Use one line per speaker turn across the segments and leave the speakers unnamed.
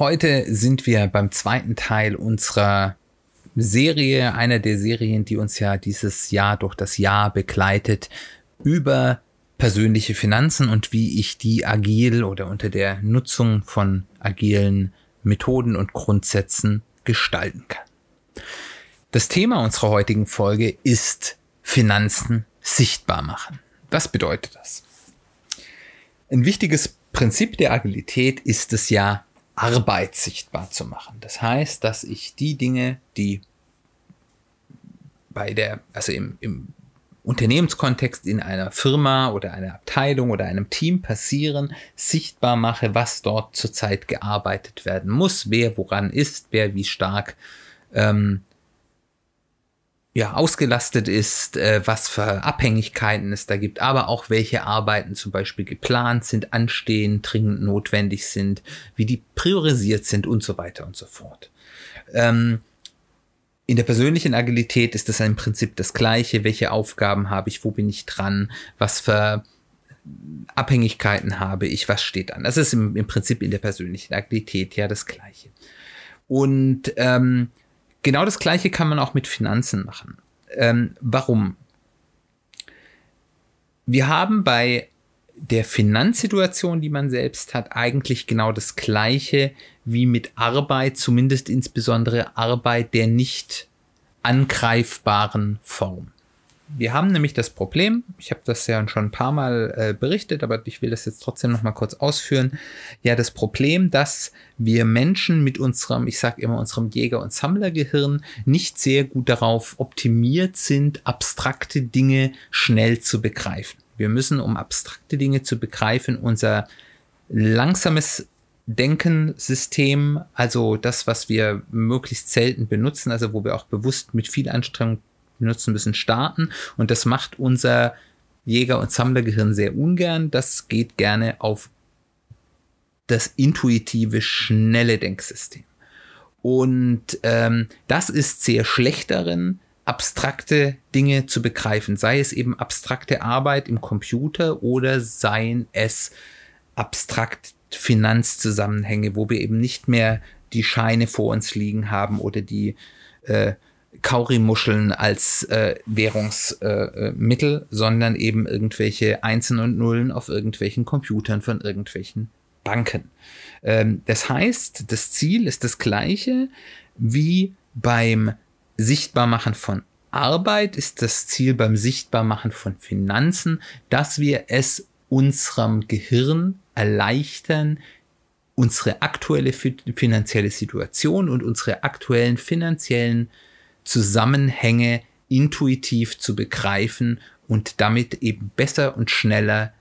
Heute sind wir beim zweiten Teil unserer Serie, einer der Serien, die uns ja dieses Jahr durch das Jahr begleitet, über persönliche Finanzen und wie ich die agil oder unter der Nutzung von agilen Methoden und Grundsätzen gestalten kann. Das Thema unserer heutigen Folge ist Finanzen sichtbar machen. Was bedeutet das? Ein wichtiges Prinzip der Agilität ist es ja, Arbeit sichtbar zu machen. Das heißt, dass ich die Dinge, die bei der, also im, im Unternehmenskontext in einer Firma oder einer Abteilung oder einem Team passieren, sichtbar mache, was dort zurzeit gearbeitet werden muss, wer woran ist, wer wie stark ähm, ja, ausgelastet ist, äh, was für Abhängigkeiten es da gibt, aber auch welche Arbeiten zum Beispiel geplant sind, anstehen, dringend notwendig sind, wie die priorisiert sind und so weiter und so fort. Ähm, in der persönlichen Agilität ist das im Prinzip das Gleiche. Welche Aufgaben habe ich? Wo bin ich dran? Was für Abhängigkeiten habe ich? Was steht an? Das ist im, im Prinzip in der persönlichen Agilität ja das Gleiche. Und ähm, Genau das gleiche kann man auch mit Finanzen machen. Ähm, warum? Wir haben bei der Finanzsituation, die man selbst hat, eigentlich genau das gleiche wie mit Arbeit, zumindest insbesondere Arbeit der nicht angreifbaren Form. Wir haben nämlich das Problem, ich habe das ja schon ein paar Mal äh, berichtet, aber ich will das jetzt trotzdem noch mal kurz ausführen. Ja, das Problem, dass wir Menschen mit unserem, ich sage immer unserem Jäger- und Sammlergehirn nicht sehr gut darauf optimiert sind, abstrakte Dinge schnell zu begreifen. Wir müssen, um abstrakte Dinge zu begreifen, unser langsames Denkensystem, also das, was wir möglichst selten benutzen, also wo wir auch bewusst mit viel Anstrengung benutzen müssen, starten. Und das macht unser Jäger- und Sammlergehirn sehr ungern. Das geht gerne auf das intuitive, schnelle Denksystem. Und ähm, das ist sehr schlecht darin, abstrakte Dinge zu begreifen, sei es eben abstrakte Arbeit im Computer oder seien es abstrakt Finanzzusammenhänge, wo wir eben nicht mehr die Scheine vor uns liegen haben oder die äh, Kaurimuscheln als äh, Währungsmittel, äh, sondern eben irgendwelche Einsen und Nullen auf irgendwelchen Computern von irgendwelchen Banken. Ähm, das heißt, das Ziel ist das gleiche wie beim Sichtbarmachen von Arbeit ist das Ziel beim Sichtbarmachen von Finanzen, dass wir es unserem Gehirn erleichtern, unsere aktuelle finanzielle Situation und unsere aktuellen finanziellen Zusammenhänge intuitiv zu begreifen und damit eben besser und schneller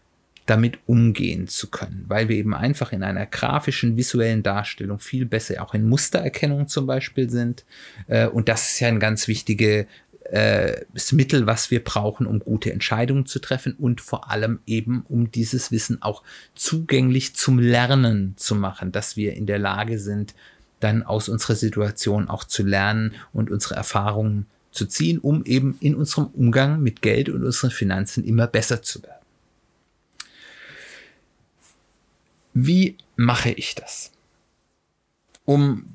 damit umgehen zu können, weil wir eben einfach in einer grafischen, visuellen Darstellung viel besser auch in Mustererkennung zum Beispiel sind. Äh, und das ist ja ein ganz wichtiges äh, Mittel, was wir brauchen, um gute Entscheidungen zu treffen und vor allem eben, um dieses Wissen auch zugänglich zum Lernen zu machen, dass wir in der Lage sind, dann aus unserer Situation auch zu lernen und unsere Erfahrungen zu ziehen, um eben in unserem Umgang mit Geld und unseren Finanzen immer besser zu werden. Wie mache ich das? Um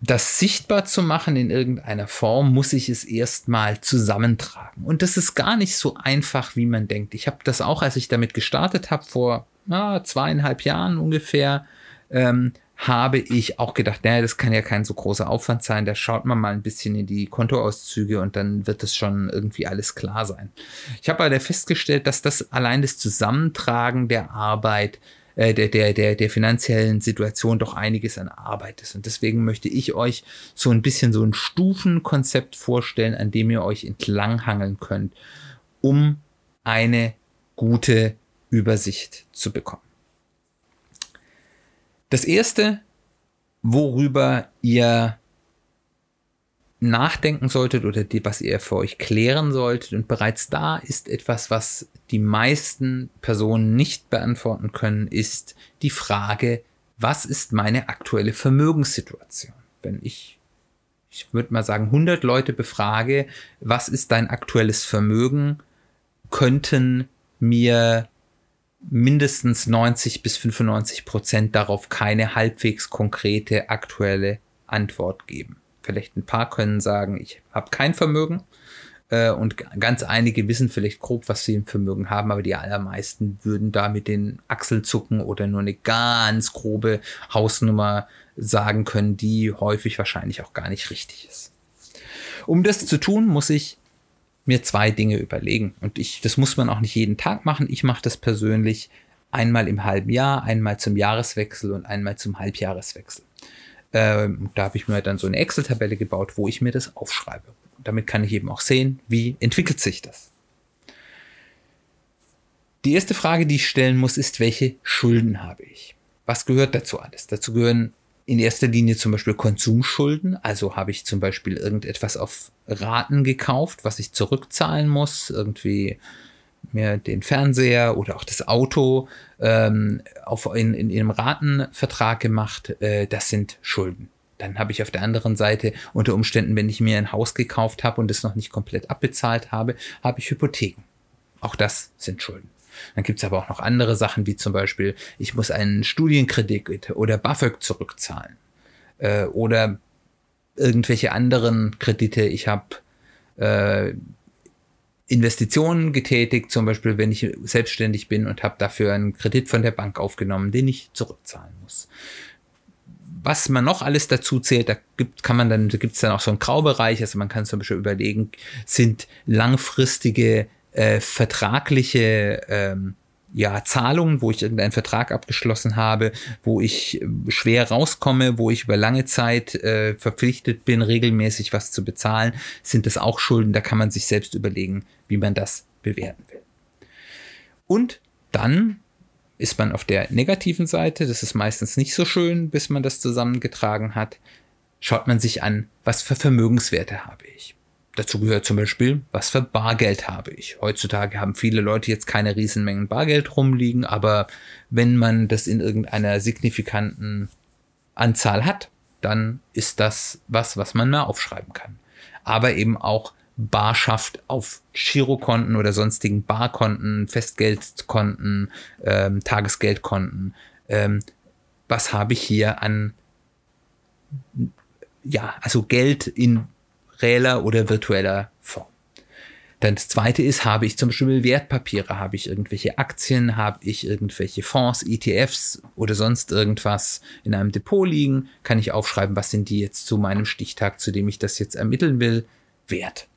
das sichtbar zu machen in irgendeiner Form, muss ich es erstmal zusammentragen. Und das ist gar nicht so einfach, wie man denkt. Ich habe das auch, als ich damit gestartet habe, vor na, zweieinhalb Jahren ungefähr, ähm, habe ich auch gedacht, naja, das kann ja kein so großer Aufwand sein. Da schaut man mal ein bisschen in die Kontoauszüge und dann wird es schon irgendwie alles klar sein. Ich habe aber festgestellt, dass das allein das Zusammentragen der Arbeit, äh, der, der, der, der finanziellen Situation doch einiges an Arbeit ist. Und deswegen möchte ich euch so ein bisschen so ein Stufenkonzept vorstellen, an dem ihr euch entlanghangeln könnt, um eine gute Übersicht zu bekommen. Das erste, worüber ihr nachdenken solltet oder die, was ihr für euch klären solltet. Und bereits da ist etwas, was die meisten Personen nicht beantworten können, ist die Frage, was ist meine aktuelle Vermögenssituation? Wenn ich, ich würde mal sagen, 100 Leute befrage, was ist dein aktuelles Vermögen, könnten mir mindestens 90 bis 95 Prozent darauf keine halbwegs konkrete aktuelle Antwort geben. Vielleicht ein paar können sagen, ich habe kein Vermögen. Äh, und ganz einige wissen vielleicht grob, was sie im Vermögen haben, aber die allermeisten würden da mit den Achseln zucken oder nur eine ganz grobe Hausnummer sagen können, die häufig wahrscheinlich auch gar nicht richtig ist. Um das zu tun, muss ich mir zwei Dinge überlegen. Und ich, das muss man auch nicht jeden Tag machen. Ich mache das persönlich einmal im halben Jahr, einmal zum Jahreswechsel und einmal zum Halbjahreswechsel. Ähm, da habe ich mir dann so eine Excel-Tabelle gebaut, wo ich mir das aufschreibe. Damit kann ich eben auch sehen, wie entwickelt sich das. Die erste Frage, die ich stellen muss, ist, welche Schulden habe ich? Was gehört dazu alles? Dazu gehören in erster Linie zum Beispiel Konsumschulden. Also habe ich zum Beispiel irgendetwas auf Raten gekauft, was ich zurückzahlen muss. Irgendwie mir den Fernseher oder auch das Auto ähm, auf, in, in, in einem Ratenvertrag gemacht. Äh, das sind Schulden. Dann habe ich auf der anderen Seite unter Umständen, wenn ich mir ein Haus gekauft habe und es noch nicht komplett abbezahlt habe, habe ich Hypotheken. Auch das sind Schulden. Dann gibt es aber auch noch andere Sachen, wie zum Beispiel, ich muss einen Studienkredit oder BAföG zurückzahlen. Äh, oder irgendwelche anderen Kredite. Ich habe äh, Investitionen getätigt, zum Beispiel wenn ich selbstständig bin und habe dafür einen Kredit von der Bank aufgenommen, den ich zurückzahlen muss. Was man noch alles dazu zählt, da gibt, man dann, da es dann auch so einen Graubereich, also man kann zum Beispiel überlegen, sind langfristige äh, vertragliche ähm, ja, Zahlungen, wo ich irgendeinen Vertrag abgeschlossen habe, wo ich äh, schwer rauskomme, wo ich über lange Zeit äh, verpflichtet bin, regelmäßig was zu bezahlen, sind das auch Schulden. Da kann man sich selbst überlegen, wie man das bewerten will. Und dann ist man auf der negativen Seite, das ist meistens nicht so schön, bis man das zusammengetragen hat, schaut man sich an, was für Vermögenswerte habe ich. Dazu gehört zum Beispiel, was für Bargeld habe ich. Heutzutage haben viele Leute jetzt keine Riesenmengen Bargeld rumliegen, aber wenn man das in irgendeiner signifikanten Anzahl hat, dann ist das was, was man mal aufschreiben kann. Aber eben auch Barschaft auf Girokonten oder sonstigen Barkonten, Festgeldkonten, ähm, Tagesgeldkonten. Ähm, was habe ich hier an, ja, also Geld in reeller oder virtueller Form. Dann das zweite ist, habe ich zum Beispiel Wertpapiere, habe ich irgendwelche Aktien, habe ich irgendwelche Fonds, ETFs oder sonst irgendwas in einem Depot liegen, kann ich aufschreiben, was sind die jetzt zu meinem Stichtag, zu dem ich das jetzt ermitteln will, wert.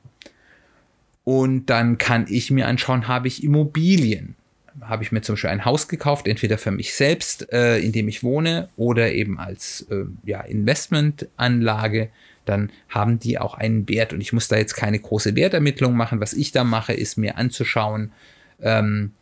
Und dann kann ich mir anschauen, habe ich Immobilien. Habe ich mir zum Beispiel ein Haus gekauft, entweder für mich selbst, äh, in dem ich wohne, oder eben als äh, ja, Investmentanlage dann haben die auch einen Wert. Und ich muss da jetzt keine große Wertermittlung machen. Was ich da mache, ist mir anzuschauen, ähm,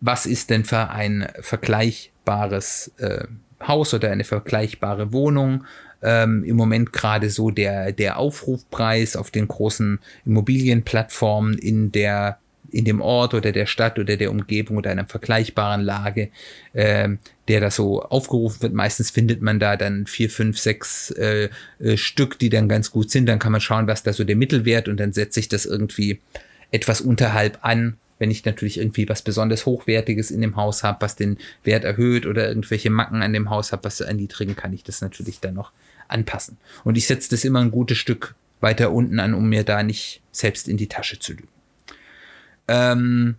was ist denn für ein vergleichbares äh, Haus oder eine vergleichbare Wohnung. Ähm, Im Moment gerade so der, der Aufrufpreis auf den großen Immobilienplattformen in der in dem Ort oder der Stadt oder der Umgebung oder einer vergleichbaren Lage, äh, der da so aufgerufen wird. Meistens findet man da dann vier, fünf, sechs äh, äh, Stück, die dann ganz gut sind. Dann kann man schauen, was da so der Mittelwert und dann setze ich das irgendwie etwas unterhalb an. Wenn ich natürlich irgendwie was besonders Hochwertiges in dem Haus habe, was den Wert erhöht oder irgendwelche Macken an dem Haus habe, was erniedrigen, kann ich das natürlich dann noch anpassen. Und ich setze das immer ein gutes Stück weiter unten an, um mir da nicht selbst in die Tasche zu lügen. Ähm,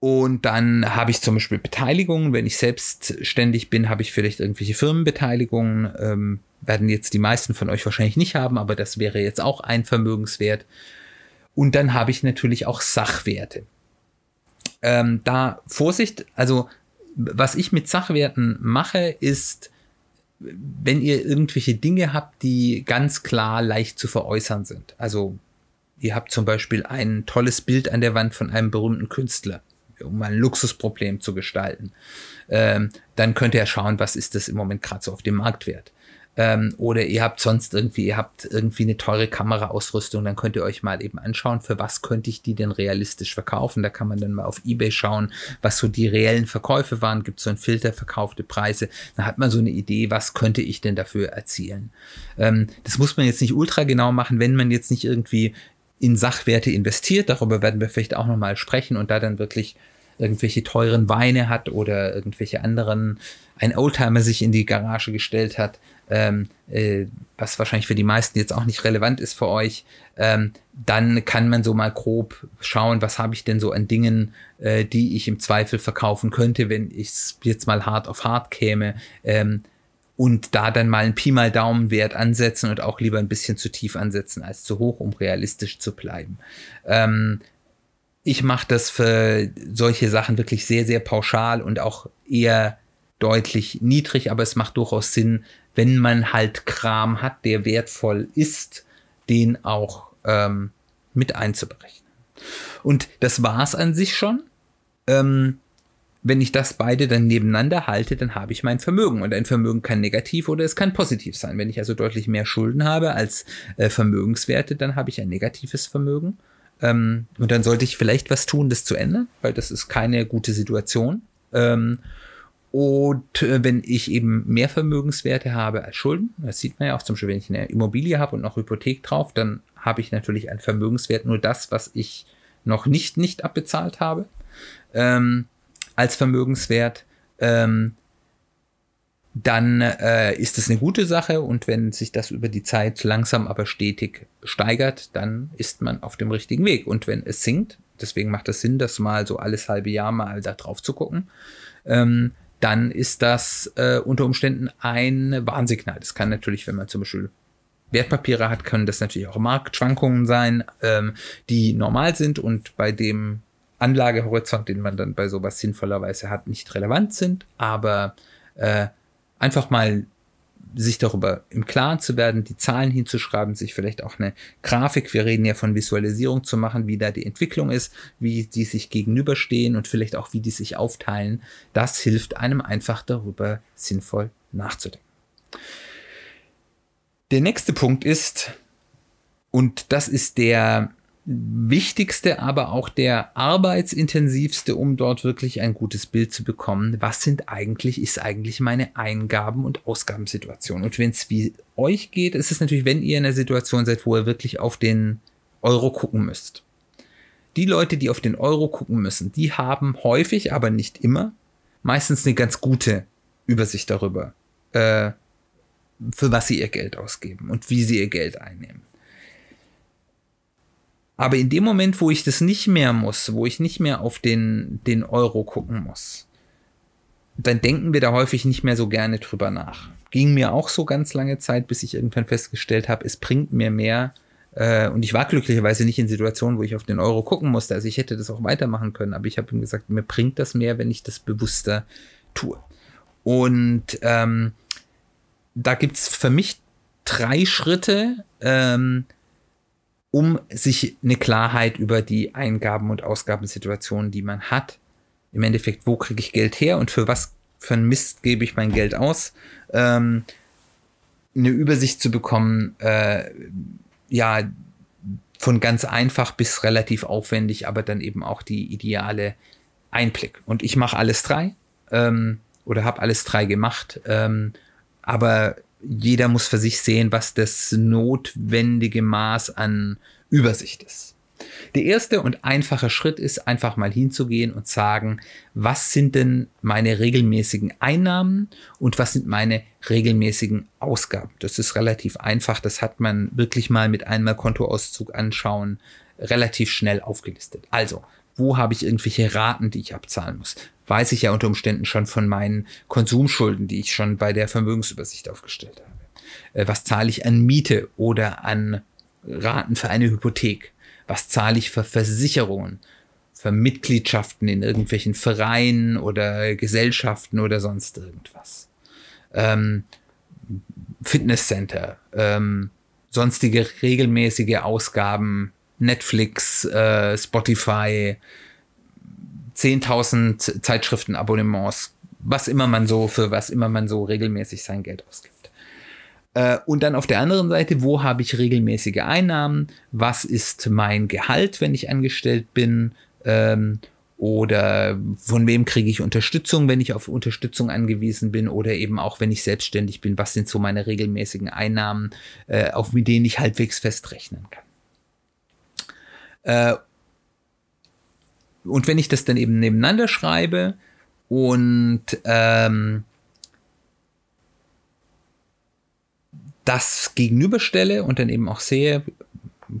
und dann habe ich zum Beispiel Beteiligungen. Wenn ich selbstständig bin, habe ich vielleicht irgendwelche Firmenbeteiligungen. Ähm, werden jetzt die meisten von euch wahrscheinlich nicht haben, aber das wäre jetzt auch ein Vermögenswert. Und dann habe ich natürlich auch Sachwerte. Ähm, da Vorsicht, also was ich mit Sachwerten mache, ist, wenn ihr irgendwelche Dinge habt, die ganz klar leicht zu veräußern sind. Also ihr habt zum Beispiel ein tolles Bild an der Wand von einem berühmten Künstler. um ein Luxusproblem zu gestalten, ähm, dann könnt ihr schauen, was ist das im Moment gerade so auf dem Marktwert. Ähm, oder ihr habt sonst irgendwie, ihr habt irgendwie eine teure Kameraausrüstung, dann könnt ihr euch mal eben anschauen, für was könnte ich die denn realistisch verkaufen. Da kann man dann mal auf Ebay schauen, was so die reellen Verkäufe waren. Gibt so ein Filter, verkaufte Preise. Dann hat man so eine Idee, was könnte ich denn dafür erzielen. Ähm, das muss man jetzt nicht ultra genau machen, wenn man jetzt nicht irgendwie in Sachwerte investiert. Darüber werden wir vielleicht auch nochmal sprechen und da dann wirklich irgendwelche teuren Weine hat oder irgendwelche anderen, ein Oldtimer sich in die Garage gestellt hat, ähm, äh, was wahrscheinlich für die meisten jetzt auch nicht relevant ist für euch, ähm, dann kann man so mal grob schauen, was habe ich denn so an Dingen, äh, die ich im Zweifel verkaufen könnte, wenn ich jetzt mal hart auf hart käme. Ähm, und da dann mal einen Pi mal Daumenwert ansetzen und auch lieber ein bisschen zu tief ansetzen als zu hoch, um realistisch zu bleiben. Ähm, ich mache das für solche Sachen wirklich sehr, sehr pauschal und auch eher deutlich niedrig, aber es macht durchaus Sinn, wenn man halt Kram hat, der wertvoll ist, den auch ähm, mit einzuberechnen. Und das war es an sich schon. Ähm, wenn ich das beide dann nebeneinander halte, dann habe ich mein Vermögen. Und ein Vermögen kann negativ oder es kann positiv sein. Wenn ich also deutlich mehr Schulden habe als äh, Vermögenswerte, dann habe ich ein negatives Vermögen. Ähm, und dann sollte ich vielleicht was tun, das zu ändern, weil das ist keine gute Situation. Ähm, und äh, wenn ich eben mehr Vermögenswerte habe als Schulden, das sieht man ja auch zum Beispiel, wenn ich eine Immobilie habe und noch Hypothek drauf, dann habe ich natürlich einen Vermögenswert, nur das, was ich noch nicht nicht abbezahlt habe, ähm, als Vermögenswert. Ähm, dann äh, ist es eine gute Sache und wenn sich das über die Zeit langsam aber stetig steigert, dann ist man auf dem richtigen Weg. Und wenn es sinkt, deswegen macht es Sinn, das mal so alles halbe Jahr mal da drauf zu gucken, ähm, dann ist das äh, unter Umständen ein Warnsignal. Das kann natürlich, wenn man zum Beispiel Wertpapiere hat, können das natürlich auch Marktschwankungen sein, ähm, die normal sind und bei dem Anlagehorizont, den man dann bei sowas sinnvollerweise hat, nicht relevant sind, aber äh, einfach mal sich darüber im Klaren zu werden, die Zahlen hinzuschreiben, sich vielleicht auch eine Grafik, wir reden ja von Visualisierung zu machen, wie da die Entwicklung ist, wie die sich gegenüberstehen und vielleicht auch wie die sich aufteilen, das hilft einem einfach darüber sinnvoll nachzudenken. Der nächste Punkt ist, und das ist der wichtigste, aber auch der arbeitsintensivste, um dort wirklich ein gutes Bild zu bekommen. Was sind eigentlich, ist eigentlich meine Eingaben- und Ausgabensituation? Und wenn es wie euch geht, ist es natürlich, wenn ihr in einer Situation seid, wo ihr wirklich auf den Euro gucken müsst. Die Leute, die auf den Euro gucken müssen, die haben häufig, aber nicht immer, meistens eine ganz gute Übersicht darüber, äh, für was sie ihr Geld ausgeben und wie sie ihr Geld einnehmen. Aber in dem Moment, wo ich das nicht mehr muss, wo ich nicht mehr auf den, den Euro gucken muss, dann denken wir da häufig nicht mehr so gerne drüber nach. Ging mir auch so ganz lange Zeit, bis ich irgendwann festgestellt habe, es bringt mir mehr. Äh, und ich war glücklicherweise nicht in Situationen, wo ich auf den Euro gucken musste. Also ich hätte das auch weitermachen können, aber ich habe ihm gesagt, mir bringt das mehr, wenn ich das bewusster tue. Und ähm, da gibt's für mich drei Schritte, ähm, um sich eine Klarheit über die Eingaben- und Ausgabensituationen, die man hat, im Endeffekt, wo kriege ich Geld her und für was für einen Mist gebe ich mein Geld aus, ähm, eine Übersicht zu bekommen, äh, ja, von ganz einfach bis relativ aufwendig, aber dann eben auch die ideale Einblick. Und ich mache alles drei ähm, oder habe alles drei gemacht, ähm, aber jeder muss für sich sehen, was das notwendige Maß an Übersicht ist. Der erste und einfache Schritt ist einfach mal hinzugehen und sagen, was sind denn meine regelmäßigen Einnahmen und was sind meine regelmäßigen Ausgaben. Das ist relativ einfach, das hat man wirklich mal mit einmal Kontoauszug anschauen, relativ schnell aufgelistet. Also, wo habe ich irgendwelche Raten, die ich abzahlen muss? weiß ich ja unter Umständen schon von meinen Konsumschulden, die ich schon bei der Vermögensübersicht aufgestellt habe. Äh, was zahle ich an Miete oder an Raten für eine Hypothek? Was zahle ich für Versicherungen? Für Mitgliedschaften in irgendwelchen Vereinen oder Gesellschaften oder sonst irgendwas. Ähm, Fitnesscenter, ähm, sonstige regelmäßige Ausgaben, Netflix, äh, Spotify, 10.000 Zeitschriftenabonnements, was immer man so, für was immer man so regelmäßig sein Geld ausgibt. Äh, und dann auf der anderen Seite, wo habe ich regelmäßige Einnahmen? Was ist mein Gehalt, wenn ich angestellt bin? Ähm, oder von wem kriege ich Unterstützung, wenn ich auf Unterstützung angewiesen bin? Oder eben auch, wenn ich selbstständig bin, was sind so meine regelmäßigen Einnahmen, äh, auf mit denen ich halbwegs festrechnen kann? Äh, und wenn ich das dann eben nebeneinander schreibe und ähm, das gegenüberstelle und dann eben auch sehe,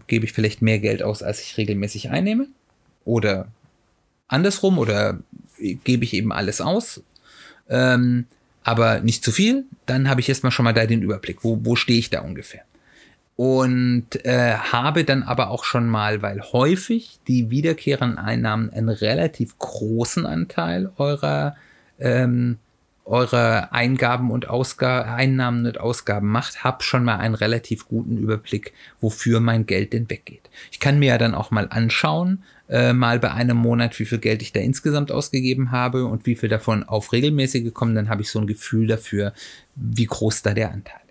gebe ich vielleicht mehr Geld aus, als ich regelmäßig einnehme oder andersrum oder gebe ich eben alles aus, ähm, aber nicht zu viel, dann habe ich erstmal schon mal da den Überblick, wo, wo stehe ich da ungefähr. Und äh, habe dann aber auch schon mal, weil häufig die wiederkehrenden Einnahmen einen relativ großen Anteil eurer ähm, eure Eingaben und Ausgaben, Einnahmen und Ausgaben macht, hab schon mal einen relativ guten Überblick, wofür mein Geld denn weggeht. Ich kann mir ja dann auch mal anschauen, äh, mal bei einem Monat, wie viel Geld ich da insgesamt ausgegeben habe und wie viel davon auf regelmäßig gekommen, dann habe ich so ein Gefühl dafür, wie groß da der Anteil.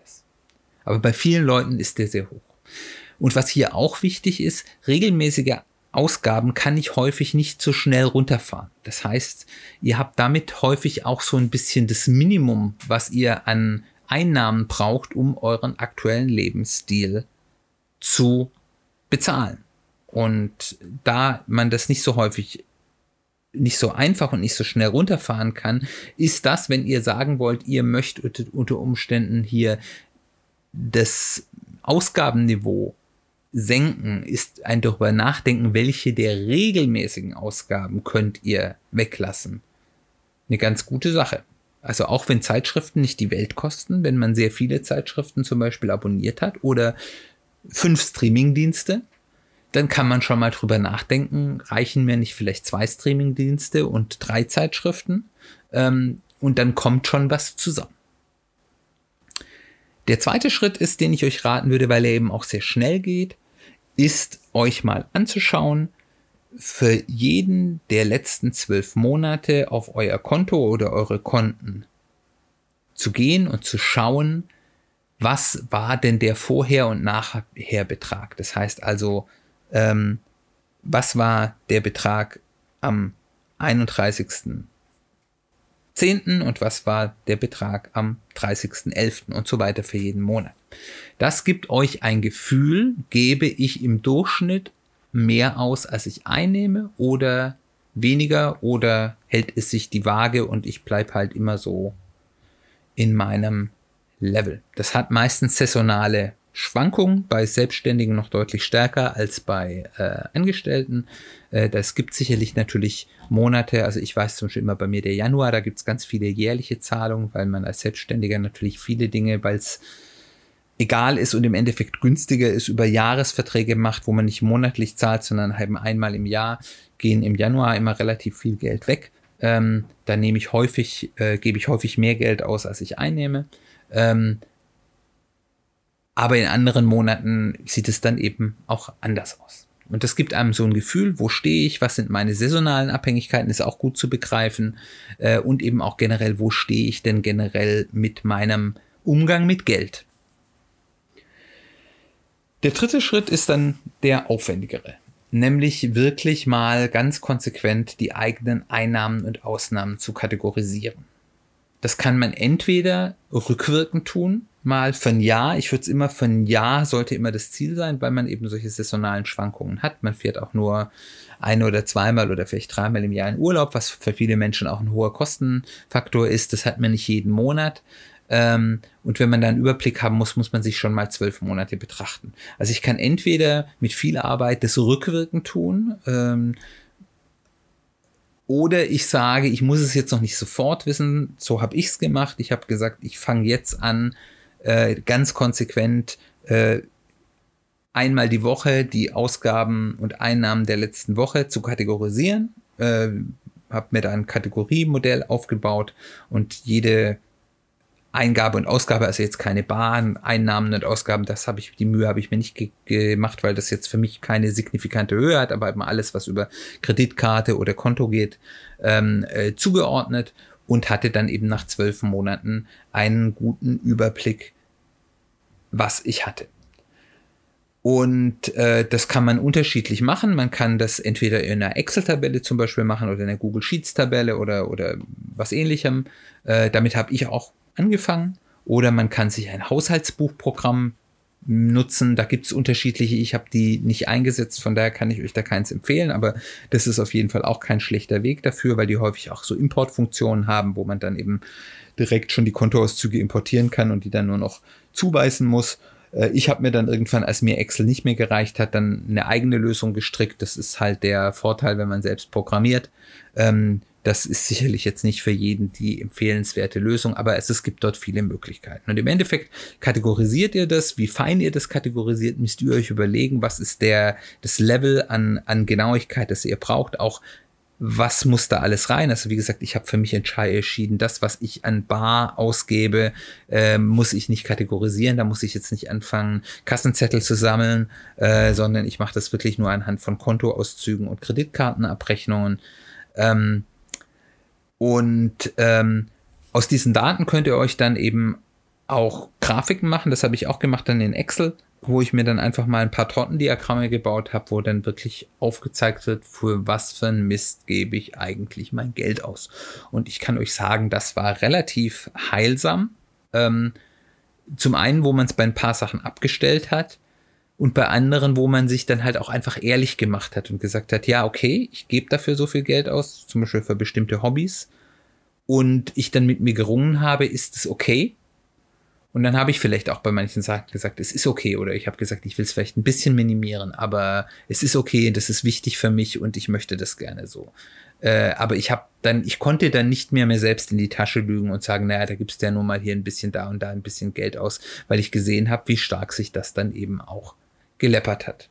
Aber bei vielen Leuten ist der sehr hoch. Und was hier auch wichtig ist, regelmäßige Ausgaben kann ich häufig nicht so schnell runterfahren. Das heißt, ihr habt damit häufig auch so ein bisschen das Minimum, was ihr an Einnahmen braucht, um euren aktuellen Lebensstil zu bezahlen. Und da man das nicht so häufig nicht so einfach und nicht so schnell runterfahren kann, ist das, wenn ihr sagen wollt, ihr möchtet unter Umständen hier das Ausgabenniveau senken, ist ein darüber nachdenken, welche der regelmäßigen Ausgaben könnt ihr weglassen. Eine ganz gute Sache. Also auch wenn Zeitschriften nicht die Welt kosten, wenn man sehr viele Zeitschriften zum Beispiel abonniert hat oder fünf Streamingdienste, dann kann man schon mal drüber nachdenken, reichen mir nicht vielleicht zwei Streamingdienste und drei Zeitschriften ähm, und dann kommt schon was zusammen. Der zweite Schritt ist, den ich euch raten würde, weil er eben auch sehr schnell geht, ist euch mal anzuschauen, für jeden der letzten zwölf Monate auf euer Konto oder eure Konten zu gehen und zu schauen, was war denn der Vorher- und Nachher-Betrag. Das heißt also, ähm, was war der Betrag am 31. 10. und was war der Betrag am 30.11. und so weiter für jeden Monat. Das gibt euch ein Gefühl, gebe ich im Durchschnitt mehr aus, als ich einnehme oder weniger oder hält es sich die Waage und ich bleibe halt immer so in meinem Level. Das hat meistens saisonale Schwankungen, bei Selbstständigen noch deutlich stärker als bei äh, Angestellten. Äh, das gibt sicherlich natürlich Monate, also ich weiß zum Beispiel immer bei mir der Januar, da gibt es ganz viele jährliche Zahlungen, weil man als Selbstständiger natürlich viele Dinge, weil es egal ist und im Endeffekt günstiger ist, über Jahresverträge macht, wo man nicht monatlich zahlt, sondern eben einmal im Jahr, gehen im Januar immer relativ viel Geld weg. Ähm, da nehme ich häufig, äh, gebe ich häufig mehr Geld aus, als ich einnehme. Ähm, aber in anderen Monaten sieht es dann eben auch anders aus. Und das gibt einem so ein Gefühl, wo stehe ich, was sind meine saisonalen Abhängigkeiten, ist auch gut zu begreifen. Äh, und eben auch generell, wo stehe ich denn generell mit meinem Umgang mit Geld. Der dritte Schritt ist dann der aufwendigere, nämlich wirklich mal ganz konsequent die eigenen Einnahmen und Ausnahmen zu kategorisieren. Das kann man entweder rückwirkend tun, mal für ein Jahr. Ich würde es immer für ein Jahr sollte immer das Ziel sein, weil man eben solche saisonalen Schwankungen hat. Man fährt auch nur ein oder zweimal oder vielleicht dreimal im Jahr in Urlaub, was für viele Menschen auch ein hoher Kostenfaktor ist. Das hat man nicht jeden Monat. Ähm, und wenn man da einen Überblick haben muss, muss man sich schon mal zwölf Monate betrachten. Also ich kann entweder mit viel Arbeit das rückwirkend tun, ähm, oder ich sage, ich muss es jetzt noch nicht sofort wissen. So habe ich es gemacht. Ich habe gesagt, ich fange jetzt an, äh, ganz konsequent äh, einmal die Woche die Ausgaben und Einnahmen der letzten Woche zu kategorisieren. Äh, habe mir da ein Kategoriemodell aufgebaut und jede Eingabe und Ausgabe, also jetzt keine Bahn, Einnahmen und Ausgaben, das habe ich, die Mühe habe ich mir nicht ge gemacht, weil das jetzt für mich keine signifikante Höhe hat, aber eben alles, was über Kreditkarte oder Konto geht, ähm, äh, zugeordnet und hatte dann eben nach zwölf Monaten einen guten Überblick, was ich hatte. Und äh, das kann man unterschiedlich machen. Man kann das entweder in einer Excel-Tabelle zum Beispiel machen oder in einer Google Sheets-Tabelle oder, oder was ähnlichem. Äh, damit habe ich auch angefangen. Oder man kann sich ein Haushaltsbuchprogramm nutzen. Da gibt es unterschiedliche. Ich habe die nicht eingesetzt, von daher kann ich euch da keins empfehlen, aber das ist auf jeden Fall auch kein schlechter Weg dafür, weil die häufig auch so Importfunktionen haben, wo man dann eben direkt schon die Kontoauszüge importieren kann und die dann nur noch zuweisen muss. Äh, ich habe mir dann irgendwann, als mir Excel nicht mehr gereicht hat, dann eine eigene Lösung gestrickt. Das ist halt der Vorteil, wenn man selbst programmiert. Ähm, das ist sicherlich jetzt nicht für jeden die empfehlenswerte Lösung, aber es, es gibt dort viele Möglichkeiten. Und im Endeffekt kategorisiert ihr das, wie fein ihr das kategorisiert, müsst ihr euch überlegen, was ist der, das Level an, an Genauigkeit, das ihr braucht, auch was muss da alles rein? Also wie gesagt, ich habe für mich entschieden, das, was ich an Bar ausgebe, äh, muss ich nicht kategorisieren. Da muss ich jetzt nicht anfangen, Kassenzettel zu sammeln, äh, sondern ich mache das wirklich nur anhand von Kontoauszügen und Kreditkartenabrechnungen. Ähm, und ähm, aus diesen Daten könnt ihr euch dann eben auch Grafiken machen. Das habe ich auch gemacht dann in Excel wo ich mir dann einfach mal ein paar Tortendiagramme gebaut habe, wo dann wirklich aufgezeigt wird, für was für ein Mist gebe ich eigentlich mein Geld aus. Und ich kann euch sagen, das war relativ heilsam. Ähm, zum einen, wo man es bei ein paar Sachen abgestellt hat und bei anderen, wo man sich dann halt auch einfach ehrlich gemacht hat und gesagt hat, ja, okay, ich gebe dafür so viel Geld aus, zum Beispiel für bestimmte Hobbys. Und ich dann mit mir gerungen habe, ist es okay? Und dann habe ich vielleicht auch bei manchen Sachen gesagt, es ist okay. Oder ich habe gesagt, ich will es vielleicht ein bisschen minimieren, aber es ist okay, das ist wichtig für mich und ich möchte das gerne so. Äh, aber ich habe dann, ich konnte dann nicht mehr mir selbst in die Tasche lügen und sagen, naja, da gibst du ja nur mal hier ein bisschen da und da ein bisschen Geld aus, weil ich gesehen habe, wie stark sich das dann eben auch geleppert hat.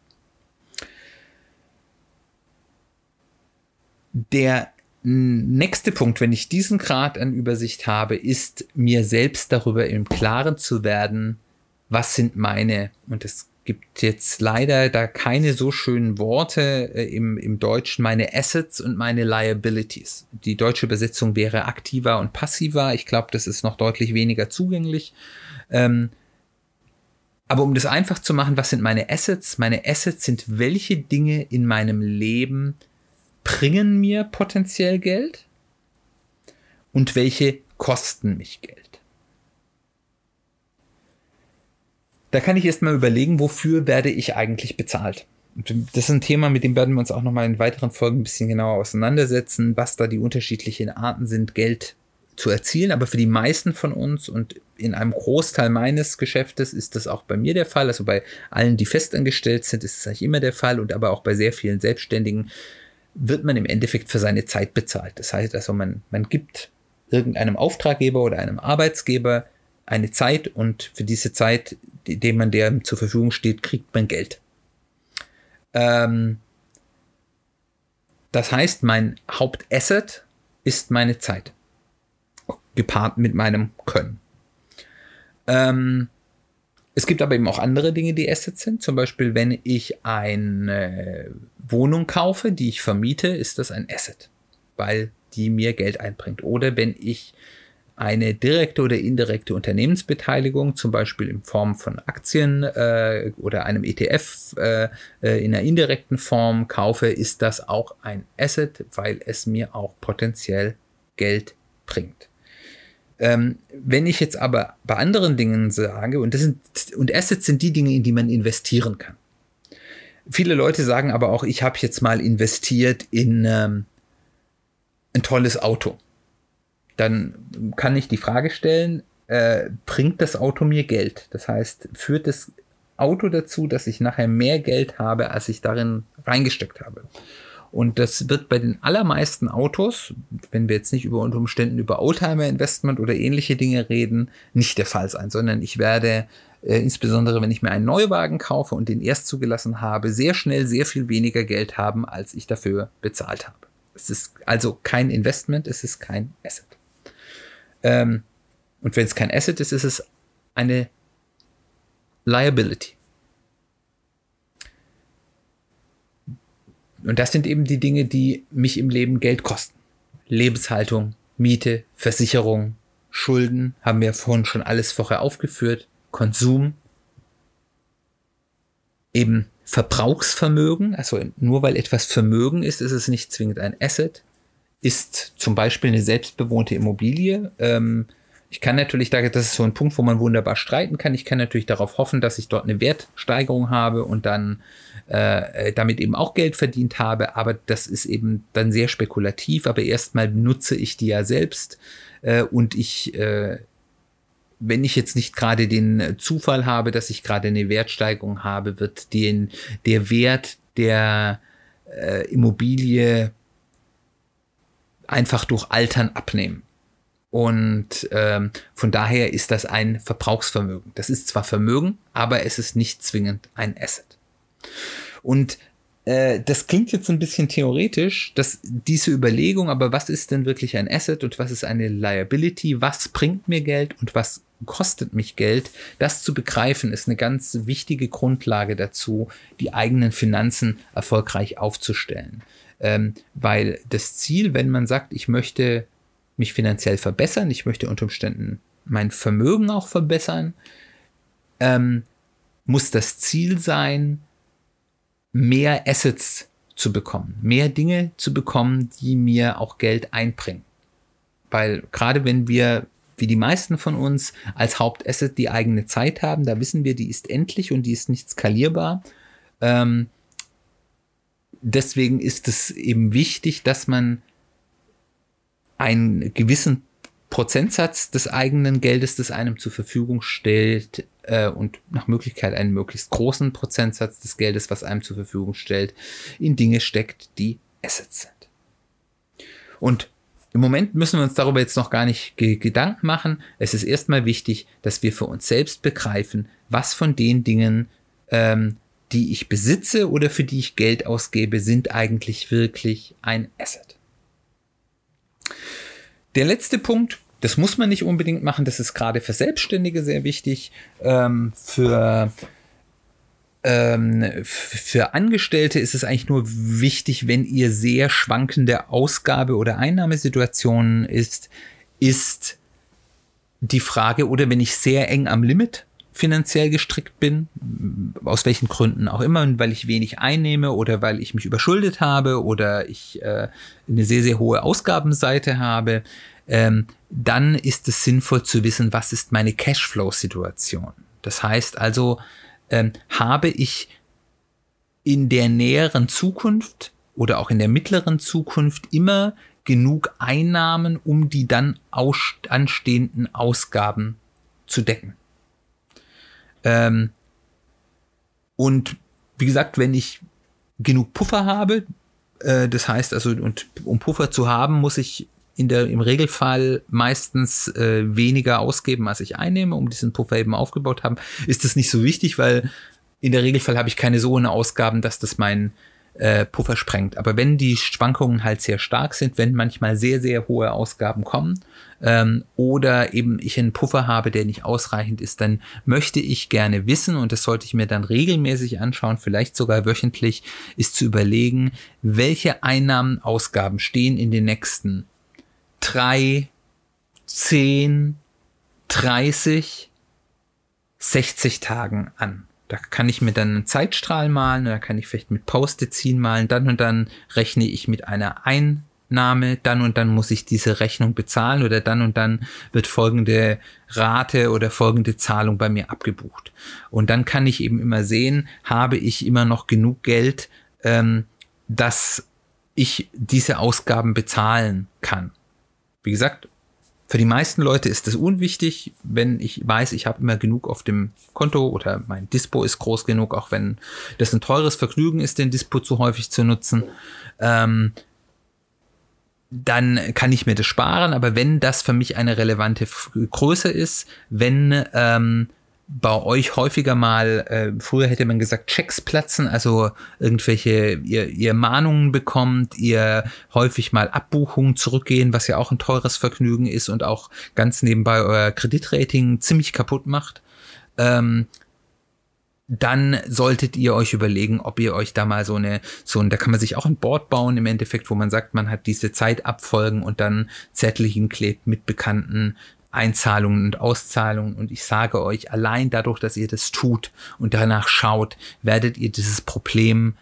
Der nächste Punkt, wenn ich diesen Grad an Übersicht habe, ist mir selbst darüber im Klaren zu werden, was sind meine, und es gibt jetzt leider da keine so schönen Worte äh, im, im Deutschen, meine Assets und meine Liabilities. Die deutsche Übersetzung wäre aktiver und passiver. Ich glaube, das ist noch deutlich weniger zugänglich. Ähm, aber um das einfach zu machen, was sind meine Assets? Meine Assets sind welche Dinge in meinem Leben, bringen mir potenziell Geld und welche kosten mich Geld. Da kann ich erst mal überlegen, wofür werde ich eigentlich bezahlt. Das ist ein Thema, mit dem werden wir uns auch noch mal in weiteren Folgen ein bisschen genauer auseinandersetzen, was da die unterschiedlichen Arten sind, Geld zu erzielen. Aber für die meisten von uns und in einem Großteil meines Geschäftes ist das auch bei mir der Fall. Also bei allen, die festangestellt sind, ist es eigentlich immer der Fall und aber auch bei sehr vielen Selbstständigen wird man im Endeffekt für seine Zeit bezahlt. Das heißt also, man, man gibt irgendeinem Auftraggeber oder einem Arbeitsgeber eine Zeit und für diese Zeit, die man der zur Verfügung steht, kriegt man Geld. Ähm, das heißt, mein Hauptasset ist meine Zeit, gepaart mit meinem Können. Ähm, es gibt aber eben auch andere Dinge, die Assets sind. Zum Beispiel, wenn ich eine Wohnung kaufe, die ich vermiete, ist das ein Asset, weil die mir Geld einbringt. Oder wenn ich eine direkte oder indirekte Unternehmensbeteiligung, zum Beispiel in Form von Aktien äh, oder einem ETF äh, äh, in einer indirekten Form kaufe, ist das auch ein Asset, weil es mir auch potenziell Geld bringt. Ähm, wenn ich jetzt aber bei anderen Dingen sage, und das sind, und Assets sind die Dinge, in die man investieren kann. Viele Leute sagen aber auch, ich habe jetzt mal investiert in ähm, ein tolles Auto. Dann kann ich die Frage stellen, äh, bringt das Auto mir Geld? Das heißt, führt das Auto dazu, dass ich nachher mehr Geld habe, als ich darin reingesteckt habe? Und das wird bei den allermeisten Autos, wenn wir jetzt nicht über unter Umständen über Oldtimer Investment oder ähnliche Dinge reden, nicht der Fall sein, sondern ich werde äh, insbesondere wenn ich mir einen Neuwagen kaufe und den erst zugelassen habe, sehr schnell sehr viel weniger Geld haben, als ich dafür bezahlt habe. Es ist also kein Investment, es ist kein Asset. Ähm, Und wenn es kein Asset ist, ist es eine Liability. Und das sind eben die Dinge, die mich im Leben Geld kosten. Lebenshaltung, Miete, Versicherung, Schulden, haben wir vorhin schon alles vorher aufgeführt, Konsum, eben Verbrauchsvermögen, also nur weil etwas Vermögen ist, ist es nicht zwingend ein Asset, ist zum Beispiel eine selbstbewohnte Immobilie. Ähm, ich kann natürlich, das ist so ein Punkt, wo man wunderbar streiten kann. Ich kann natürlich darauf hoffen, dass ich dort eine Wertsteigerung habe und dann äh, damit eben auch Geld verdient habe. Aber das ist eben dann sehr spekulativ. Aber erstmal nutze ich die ja selbst äh, und ich äh, wenn ich jetzt nicht gerade den Zufall habe, dass ich gerade eine Wertsteigerung habe, wird den, der Wert der äh, Immobilie einfach durch Altern abnehmen. Und ähm, von daher ist das ein Verbrauchsvermögen. Das ist zwar Vermögen, aber es ist nicht zwingend ein Asset. Und äh, das klingt jetzt ein bisschen theoretisch, dass diese Überlegung, aber was ist denn wirklich ein Asset und was ist eine Liability? Was bringt mir Geld und was kostet mich Geld? Das zu begreifen ist eine ganz wichtige Grundlage dazu, die eigenen Finanzen erfolgreich aufzustellen. Ähm, weil das Ziel, wenn man sagt, ich möchte mich finanziell verbessern, ich möchte unter Umständen mein Vermögen auch verbessern, ähm, muss das Ziel sein, mehr Assets zu bekommen, mehr Dinge zu bekommen, die mir auch Geld einbringen. Weil gerade wenn wir, wie die meisten von uns, als Hauptasset die eigene Zeit haben, da wissen wir, die ist endlich und die ist nicht skalierbar. Ähm, deswegen ist es eben wichtig, dass man einen gewissen Prozentsatz des eigenen Geldes, das einem zur Verfügung stellt, äh, und nach Möglichkeit einen möglichst großen Prozentsatz des Geldes, was einem zur Verfügung stellt, in Dinge steckt, die Assets sind. Und im Moment müssen wir uns darüber jetzt noch gar nicht Gedanken machen. Es ist erstmal wichtig, dass wir für uns selbst begreifen, was von den Dingen, ähm, die ich besitze oder für die ich Geld ausgebe, sind eigentlich wirklich ein Asset. Der letzte Punkt, das muss man nicht unbedingt machen, das ist gerade für Selbstständige sehr wichtig. Ähm, für, ähm, für Angestellte ist es eigentlich nur wichtig, wenn ihr sehr schwankende Ausgabe- oder Einnahmesituationen ist, ist die Frage, oder wenn ich sehr eng am Limit finanziell gestrickt bin, aus welchen Gründen auch immer, weil ich wenig einnehme oder weil ich mich überschuldet habe oder ich äh, eine sehr, sehr hohe Ausgabenseite habe, ähm, dann ist es sinnvoll zu wissen, was ist meine Cashflow-Situation. Das heißt also, ähm, habe ich in der näheren Zukunft oder auch in der mittleren Zukunft immer genug Einnahmen, um die dann anstehenden Ausgaben zu decken. Ähm, und wie gesagt, wenn ich genug Puffer habe, äh, das heißt also, und um Puffer zu haben, muss ich in der, im Regelfall meistens äh, weniger ausgeben, als ich einnehme, um diesen Puffer eben aufgebaut haben, ist das nicht so wichtig, weil in der Regelfall habe ich keine so hohen Ausgaben, dass das mein äh, Puffer sprengt. Aber wenn die Schwankungen halt sehr stark sind, wenn manchmal sehr, sehr hohe Ausgaben kommen ähm, oder eben ich einen Puffer habe, der nicht ausreichend ist, dann möchte ich gerne wissen, und das sollte ich mir dann regelmäßig anschauen, vielleicht sogar wöchentlich, ist zu überlegen, welche Einnahmen, Ausgaben stehen in den nächsten drei, zehn, 30, 60 Tagen an. Da kann ich mir dann einen Zeitstrahl malen, da kann ich vielleicht mit Post-it ziehen malen, dann und dann rechne ich mit einer Einnahme, dann und dann muss ich diese Rechnung bezahlen oder dann und dann wird folgende Rate oder folgende Zahlung bei mir abgebucht. Und dann kann ich eben immer sehen, habe ich immer noch genug Geld, ähm, dass ich diese Ausgaben bezahlen kann. Wie gesagt, für die meisten Leute ist das unwichtig, wenn ich weiß, ich habe immer genug auf dem Konto oder mein Dispo ist groß genug, auch wenn das ein teures Vergnügen ist, den Dispo zu häufig zu nutzen. Ähm, dann kann ich mir das sparen, aber wenn das für mich eine relevante Größe ist, wenn ähm, bei euch häufiger mal, äh, früher hätte man gesagt, Checks platzen, also irgendwelche, ihr, ihr Mahnungen bekommt, ihr häufig mal Abbuchungen zurückgehen, was ja auch ein teures Vergnügen ist und auch ganz nebenbei euer Kreditrating ziemlich kaputt macht. Ähm, dann solltet ihr euch überlegen, ob ihr euch da mal so eine, so ein, da kann man sich auch ein Board bauen im Endeffekt, wo man sagt, man hat diese Zeitabfolgen und dann Zettel hinklebt mit bekannten Einzahlungen und Auszahlungen. Und ich sage euch, allein dadurch, dass ihr das tut und danach schaut, werdet ihr dieses Problem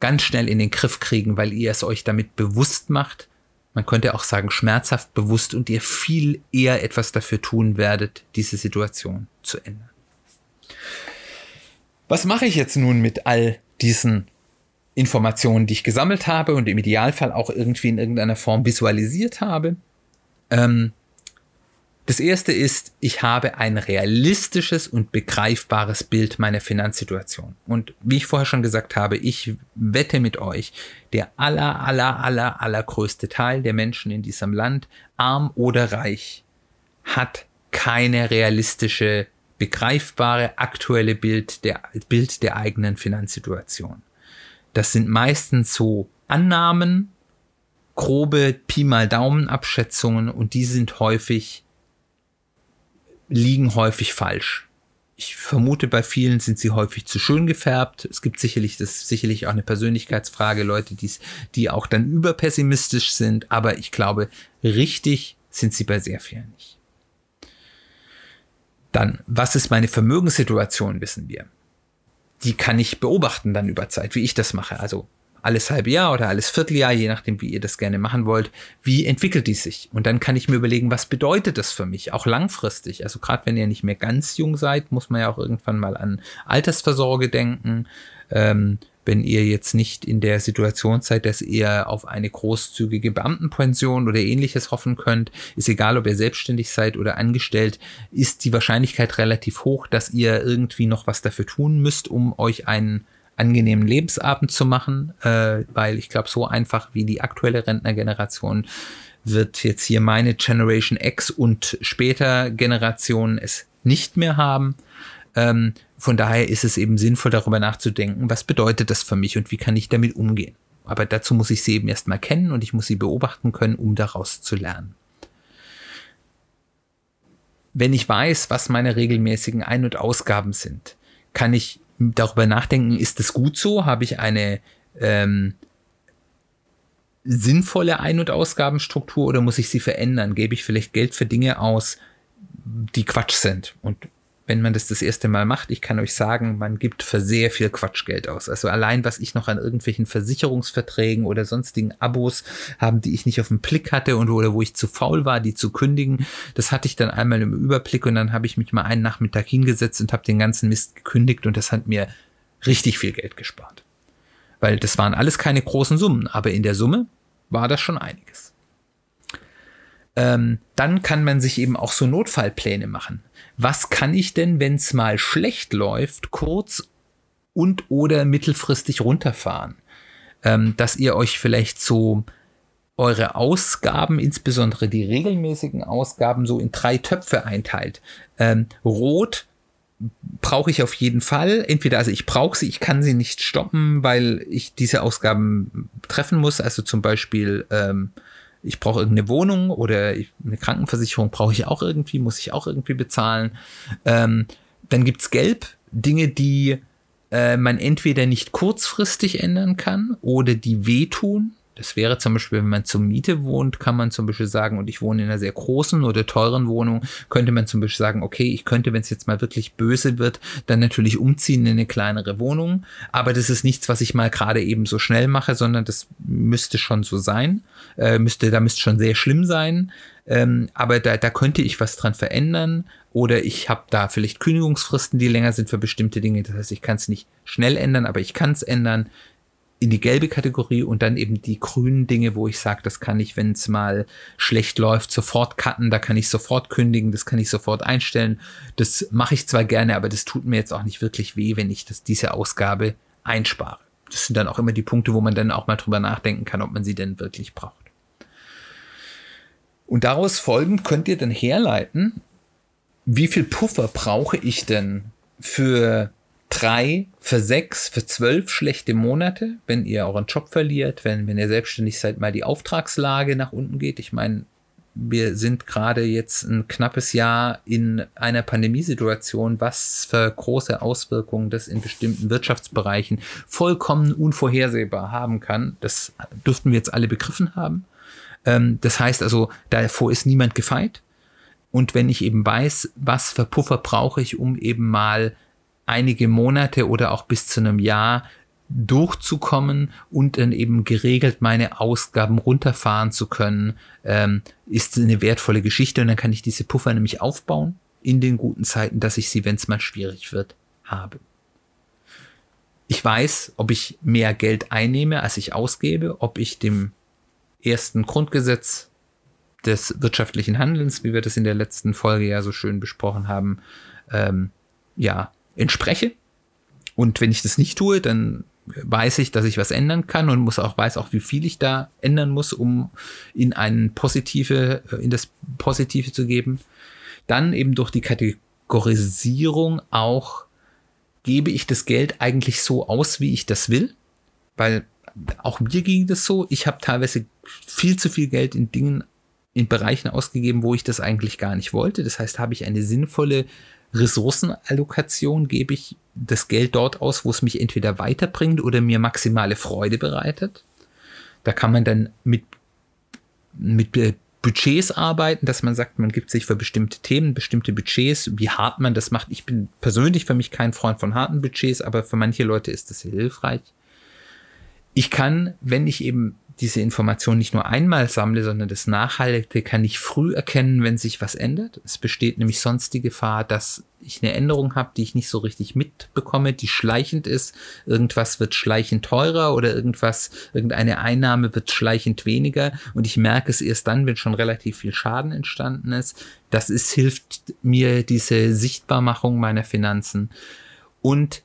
ganz schnell in den Griff kriegen, weil ihr es euch damit bewusst macht. Man könnte auch sagen, schmerzhaft bewusst und ihr viel eher etwas dafür tun werdet, diese Situation zu ändern. Was mache ich jetzt nun mit all diesen Informationen, die ich gesammelt habe und im Idealfall auch irgendwie in irgendeiner Form visualisiert habe? Ähm, das erste ist, ich habe ein realistisches und begreifbares Bild meiner Finanzsituation. Und wie ich vorher schon gesagt habe, ich wette mit euch, der aller, aller, aller, allergrößte Teil der Menschen in diesem Land, arm oder reich, hat keine realistische, begreifbare, aktuelle Bild der, Bild der eigenen Finanzsituation. Das sind meistens so Annahmen, grobe Pi mal Daumen Abschätzungen und die sind häufig liegen häufig falsch. Ich vermute, bei vielen sind sie häufig zu schön gefärbt. Es gibt sicherlich, das ist sicherlich auch eine Persönlichkeitsfrage, Leute, die's, die auch dann überpessimistisch sind, aber ich glaube, richtig sind sie bei sehr vielen nicht. Dann, was ist meine Vermögenssituation, wissen wir. Die kann ich beobachten dann über Zeit, wie ich das mache. Also alles halbe Jahr oder alles Vierteljahr, je nachdem, wie ihr das gerne machen wollt, wie entwickelt die sich? Und dann kann ich mir überlegen, was bedeutet das für mich, auch langfristig. Also gerade wenn ihr nicht mehr ganz jung seid, muss man ja auch irgendwann mal an Altersversorge denken. Ähm, wenn ihr jetzt nicht in der Situation seid, dass ihr auf eine großzügige Beamtenpension oder ähnliches hoffen könnt, ist egal, ob ihr selbstständig seid oder angestellt, ist die Wahrscheinlichkeit relativ hoch, dass ihr irgendwie noch was dafür tun müsst, um euch einen angenehmen Lebensabend zu machen, äh, weil ich glaube, so einfach wie die aktuelle Rentnergeneration wird jetzt hier meine Generation X und später Generationen es nicht mehr haben. Ähm, von daher ist es eben sinnvoll, darüber nachzudenken, was bedeutet das für mich und wie kann ich damit umgehen. Aber dazu muss ich sie eben erstmal kennen und ich muss sie beobachten können, um daraus zu lernen. Wenn ich weiß, was meine regelmäßigen Ein- und Ausgaben sind, kann ich darüber nachdenken, ist es gut so? Habe ich eine ähm, sinnvolle Ein- und Ausgabenstruktur oder muss ich sie verändern? Gebe ich vielleicht Geld für Dinge aus, die Quatsch sind? Und wenn man das das erste Mal macht, ich kann euch sagen, man gibt für sehr viel Quatschgeld aus. Also allein, was ich noch an irgendwelchen Versicherungsverträgen oder sonstigen Abos haben, die ich nicht auf dem Blick hatte und oder wo ich zu faul war, die zu kündigen, das hatte ich dann einmal im Überblick und dann habe ich mich mal einen Nachmittag hingesetzt und habe den ganzen Mist gekündigt und das hat mir richtig viel Geld gespart. Weil das waren alles keine großen Summen, aber in der Summe war das schon einiges. Ähm, dann kann man sich eben auch so Notfallpläne machen was kann ich denn, wenn es mal schlecht läuft, kurz und oder mittelfristig runterfahren? Ähm, dass ihr euch vielleicht so eure Ausgaben, insbesondere die regelmäßigen Ausgaben, so in drei Töpfe einteilt. Ähm, rot brauche ich auf jeden Fall. Entweder, also ich brauche sie, ich kann sie nicht stoppen, weil ich diese Ausgaben treffen muss. Also zum Beispiel ähm, ich brauche irgendeine Wohnung oder eine Krankenversicherung brauche ich auch irgendwie, muss ich auch irgendwie bezahlen. Ähm, dann gibt's Gelb, Dinge, die äh, man entweder nicht kurzfristig ändern kann oder die wehtun. Das wäre zum Beispiel, wenn man zur Miete wohnt, kann man zum Beispiel sagen, und ich wohne in einer sehr großen oder teuren Wohnung, könnte man zum Beispiel sagen, okay, ich könnte, wenn es jetzt mal wirklich böse wird, dann natürlich umziehen in eine kleinere Wohnung. Aber das ist nichts, was ich mal gerade eben so schnell mache, sondern das müsste schon so sein. Äh, müsste, da müsste schon sehr schlimm sein. Ähm, aber da, da könnte ich was dran verändern. Oder ich habe da vielleicht Kündigungsfristen, die länger sind für bestimmte Dinge. Das heißt, ich kann es nicht schnell ändern, aber ich kann es ändern in die gelbe Kategorie und dann eben die grünen Dinge, wo ich sage, das kann ich, wenn es mal schlecht läuft, sofort cutten, da kann ich sofort kündigen, das kann ich sofort einstellen. Das mache ich zwar gerne, aber das tut mir jetzt auch nicht wirklich weh, wenn ich das, diese Ausgabe einspare. Das sind dann auch immer die Punkte, wo man dann auch mal drüber nachdenken kann, ob man sie denn wirklich braucht. Und daraus folgend könnt ihr dann herleiten, wie viel Puffer brauche ich denn für drei, für sechs, für zwölf schlechte Monate, wenn ihr euren Job verliert, wenn, wenn ihr selbstständig seid, mal die Auftragslage nach unten geht. Ich meine, wir sind gerade jetzt ein knappes Jahr in einer Pandemiesituation, was für große Auswirkungen das in bestimmten Wirtschaftsbereichen vollkommen unvorhersehbar haben kann. Das dürften wir jetzt alle begriffen haben. Ähm, das heißt also, davor ist niemand gefeit. Und wenn ich eben weiß, was für Puffer brauche ich, um eben mal einige Monate oder auch bis zu einem Jahr durchzukommen und dann eben geregelt meine Ausgaben runterfahren zu können, ähm, ist eine wertvolle Geschichte und dann kann ich diese Puffer nämlich aufbauen in den guten Zeiten, dass ich sie, wenn es mal schwierig wird, habe. Ich weiß, ob ich mehr Geld einnehme, als ich ausgebe, ob ich dem ersten Grundgesetz des wirtschaftlichen Handelns, wie wir das in der letzten Folge ja so schön besprochen haben, ähm, ja, entspreche. Und wenn ich das nicht tue, dann weiß ich, dass ich was ändern kann und muss auch weiß auch, wie viel ich da ändern muss, um in ein positive, äh, in das Positive zu geben. Dann eben durch die Kategorisierung auch gebe ich das Geld eigentlich so aus, wie ich das will, weil auch mir ging das so. Ich habe teilweise viel zu viel Geld in Dingen, in Bereichen ausgegeben, wo ich das eigentlich gar nicht wollte. Das heißt, habe ich eine sinnvolle Ressourcenallokation, gebe ich das Geld dort aus, wo es mich entweder weiterbringt oder mir maximale Freude bereitet. Da kann man dann mit, mit Budgets arbeiten, dass man sagt, man gibt sich für bestimmte Themen bestimmte Budgets, wie hart man das macht. Ich bin persönlich für mich kein Freund von harten Budgets, aber für manche Leute ist das hilfreich. Ich kann, wenn ich eben diese Information nicht nur einmal sammle, sondern das Nachhalte kann ich früh erkennen, wenn sich was ändert. Es besteht nämlich sonst die Gefahr, dass ich eine Änderung habe, die ich nicht so richtig mitbekomme, die schleichend ist. Irgendwas wird schleichend teurer oder irgendwas, irgendeine Einnahme wird schleichend weniger und ich merke es erst dann, wenn schon relativ viel Schaden entstanden ist. Das ist, hilft mir diese Sichtbarmachung meiner Finanzen und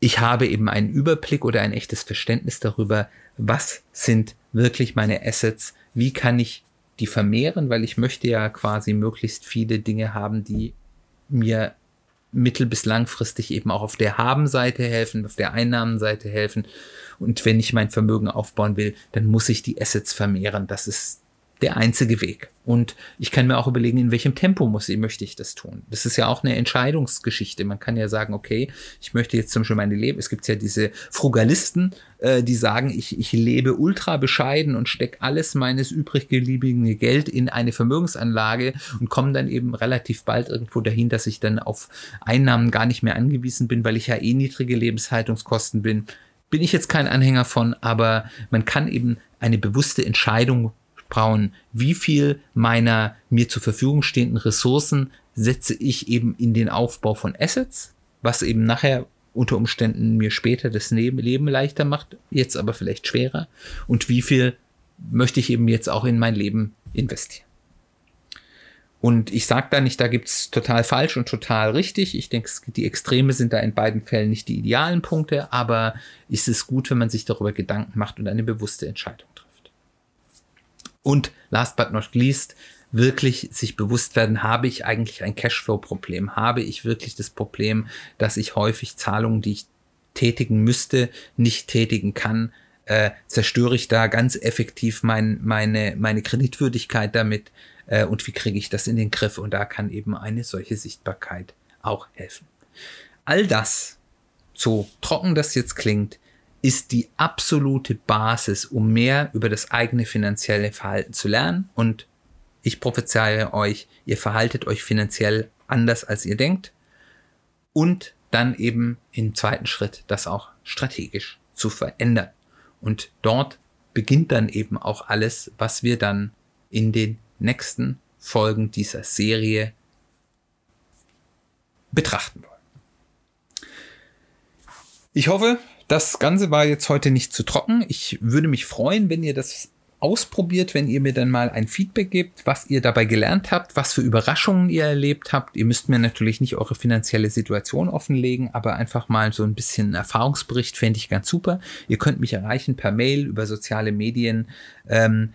ich habe eben einen Überblick oder ein echtes Verständnis darüber, was sind wirklich meine Assets, wie kann ich die vermehren, weil ich möchte ja quasi möglichst viele Dinge haben, die mir mittel- bis langfristig eben auch auf der Habenseite helfen, auf der Einnahmenseite helfen. Und wenn ich mein Vermögen aufbauen will, dann muss ich die Assets vermehren. Das ist der einzige Weg. Und ich kann mir auch überlegen, in welchem Tempo muss möchte ich das tun. Das ist ja auch eine Entscheidungsgeschichte. Man kann ja sagen, okay, ich möchte jetzt zum Beispiel meine Leben. Es gibt ja diese Frugalisten, äh, die sagen, ich, ich lebe ultra bescheiden und stecke alles meines übrig gebliebenen Geld in eine Vermögensanlage und komme dann eben relativ bald irgendwo dahin, dass ich dann auf Einnahmen gar nicht mehr angewiesen bin, weil ich ja eh niedrige Lebenshaltungskosten bin. Bin ich jetzt kein Anhänger von, aber man kann eben eine bewusste Entscheidung Braun, wie viel meiner mir zur Verfügung stehenden Ressourcen setze ich eben in den Aufbau von Assets, was eben nachher unter Umständen mir später das Leben leichter macht, jetzt aber vielleicht schwerer. Und wie viel möchte ich eben jetzt auch in mein Leben investieren. Und ich sage da nicht, da gibt's total falsch und total richtig. Ich denke, die Extreme sind da in beiden Fällen nicht die idealen Punkte, aber ist es gut, wenn man sich darüber Gedanken macht und eine bewusste Entscheidung trifft. Und last but not least, wirklich sich bewusst werden, habe ich eigentlich ein Cashflow-Problem? Habe ich wirklich das Problem, dass ich häufig Zahlungen, die ich tätigen müsste, nicht tätigen kann? Äh, zerstöre ich da ganz effektiv mein, meine, meine Kreditwürdigkeit damit? Äh, und wie kriege ich das in den Griff? Und da kann eben eine solche Sichtbarkeit auch helfen. All das, so trocken das jetzt klingt, ist die absolute Basis, um mehr über das eigene finanzielle Verhalten zu lernen. Und ich prophezeie euch, ihr verhaltet euch finanziell anders, als ihr denkt. Und dann eben im zweiten Schritt das auch strategisch zu verändern. Und dort beginnt dann eben auch alles, was wir dann in den nächsten Folgen dieser Serie betrachten wollen. Ich hoffe, das Ganze war jetzt heute nicht zu trocken. Ich würde mich freuen, wenn ihr das ausprobiert, wenn ihr mir dann mal ein Feedback gebt, was ihr dabei gelernt habt, was für Überraschungen ihr erlebt habt. Ihr müsst mir natürlich nicht eure finanzielle Situation offenlegen, aber einfach mal so ein bisschen Erfahrungsbericht fände ich ganz super. Ihr könnt mich erreichen per Mail, über soziale Medien. Ähm,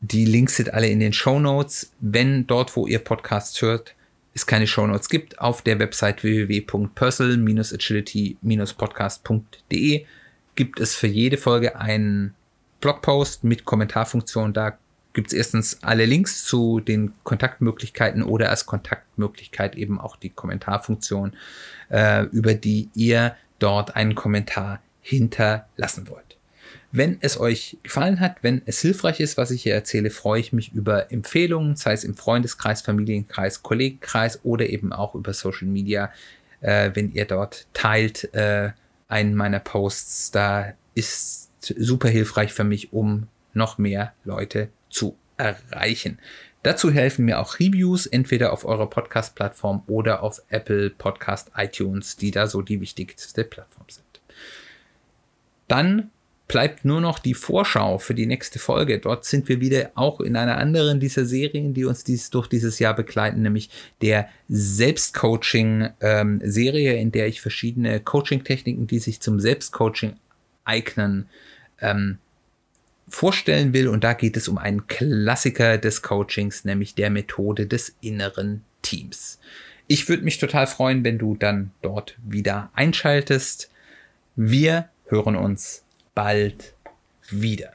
die Links sind alle in den Show Notes. Wenn dort, wo ihr Podcasts hört, es keine Shownotes gibt, auf der Website www.personal-agility-podcast.de gibt es für jede Folge einen Blogpost mit Kommentarfunktion. Da gibt es erstens alle Links zu den Kontaktmöglichkeiten oder als Kontaktmöglichkeit eben auch die Kommentarfunktion, äh, über die ihr dort einen Kommentar hinterlassen wollt. Wenn es euch gefallen hat, wenn es hilfreich ist, was ich hier erzähle, freue ich mich über Empfehlungen, sei es im Freundeskreis, Familienkreis, Kollegenkreis oder eben auch über Social Media, äh, wenn ihr dort teilt äh, einen meiner Posts. Da ist super hilfreich für mich, um noch mehr Leute zu erreichen. Dazu helfen mir auch Reviews, entweder auf eurer Podcast-Plattform oder auf Apple Podcast iTunes, die da so die wichtigste Plattform sind. Dann bleibt nur noch die Vorschau für die nächste Folge. Dort sind wir wieder auch in einer anderen dieser Serien, die uns dies durch dieses Jahr begleiten, nämlich der Selbstcoaching-Serie, ähm, in der ich verschiedene Coaching-Techniken, die sich zum Selbstcoaching eignen, ähm, vorstellen will. Und da geht es um einen Klassiker des Coachings, nämlich der Methode des inneren Teams. Ich würde mich total freuen, wenn du dann dort wieder einschaltest. Wir hören uns bald wieder.